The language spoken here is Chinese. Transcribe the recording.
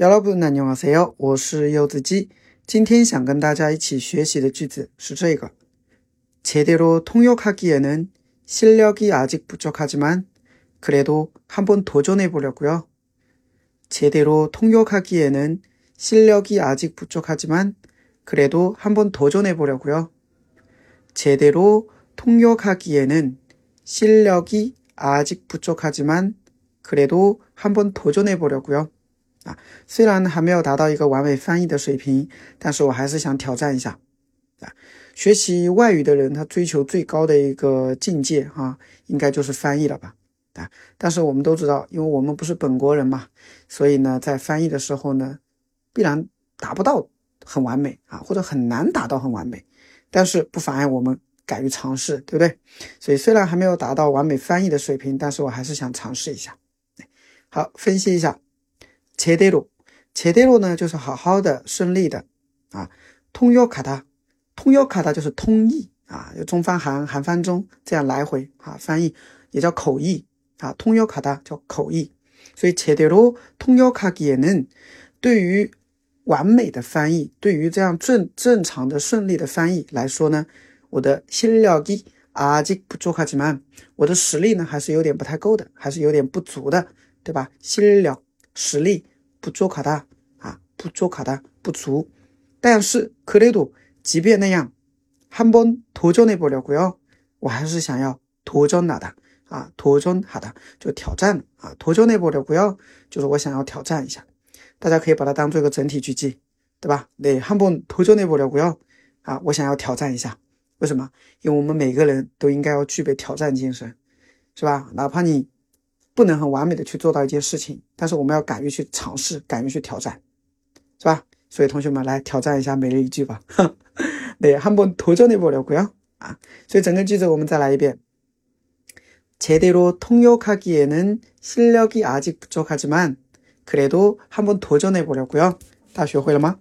여러분 안녕하세요. 我是柚子鸡.今天想跟大家一起学习的句子是这个. 제대로 통역하기에는 실력이 아직 부족하지만 그래도 한번 도전해 보려고요. 제대로 통역하기에는 실력이 아직 부족하지만 그래도 한번 도전해 보려고요. 제대로 통역하기에는 실력이 아직 부족하지만 그래도 한번 도전해 보려고요. 啊，虽然呢还没有达到一个完美翻译的水平，但是我还是想挑战一下。啊，学习外语的人，他追求最高的一个境界，啊，应该就是翻译了吧？啊，但是我们都知道，因为我们不是本国人嘛，所以呢，在翻译的时候呢，必然达不到很完美啊，或者很难达到很完美。但是不妨碍我们敢于尝试，对不对？所以虽然还没有达到完美翻译的水平，但是我还是想尝试一下。好，分析一下。切对路，切对路呢，就是好好的、顺利的啊。通约卡达，通约卡达就是通译啊，就中翻韩，韩翻中，这样来回啊翻译，也叫口译啊。通约卡达叫口译，所以切对路通约卡也能对于完美的翻译，对于这样正正常的、顺利的翻译来说呢，我的心料的啊，这不做卡几曼，我的实力呢还是有点不太够的，还是有点不足的，对吧？心料实力。不做卡的啊，不做卡的不足，但是可雷度，即便那样，한번도전해보려고 요， 我还是想要도전하的啊，도전하的就挑战啊，도전해보려고 요， 就是我想要挑战一下，大家可以把它当做一个整体句记，对吧？네한번도전해보려고 요， 啊，我想要挑战一下，为什么？因为我们每个人都应该要具备挑战精神，是吧？哪怕你。 不能很完美的去做到一件事情，但是我们要敢于去尝试，敢于去挑战，是吧？所以同学们来挑战一下每日一句吧。对，한번도전해보려고요啊，所以整个句子我们再来一遍。제대로통역하기에는실력이아직부족하지만그래도한번도전해보려고 요。 大家学会了吗？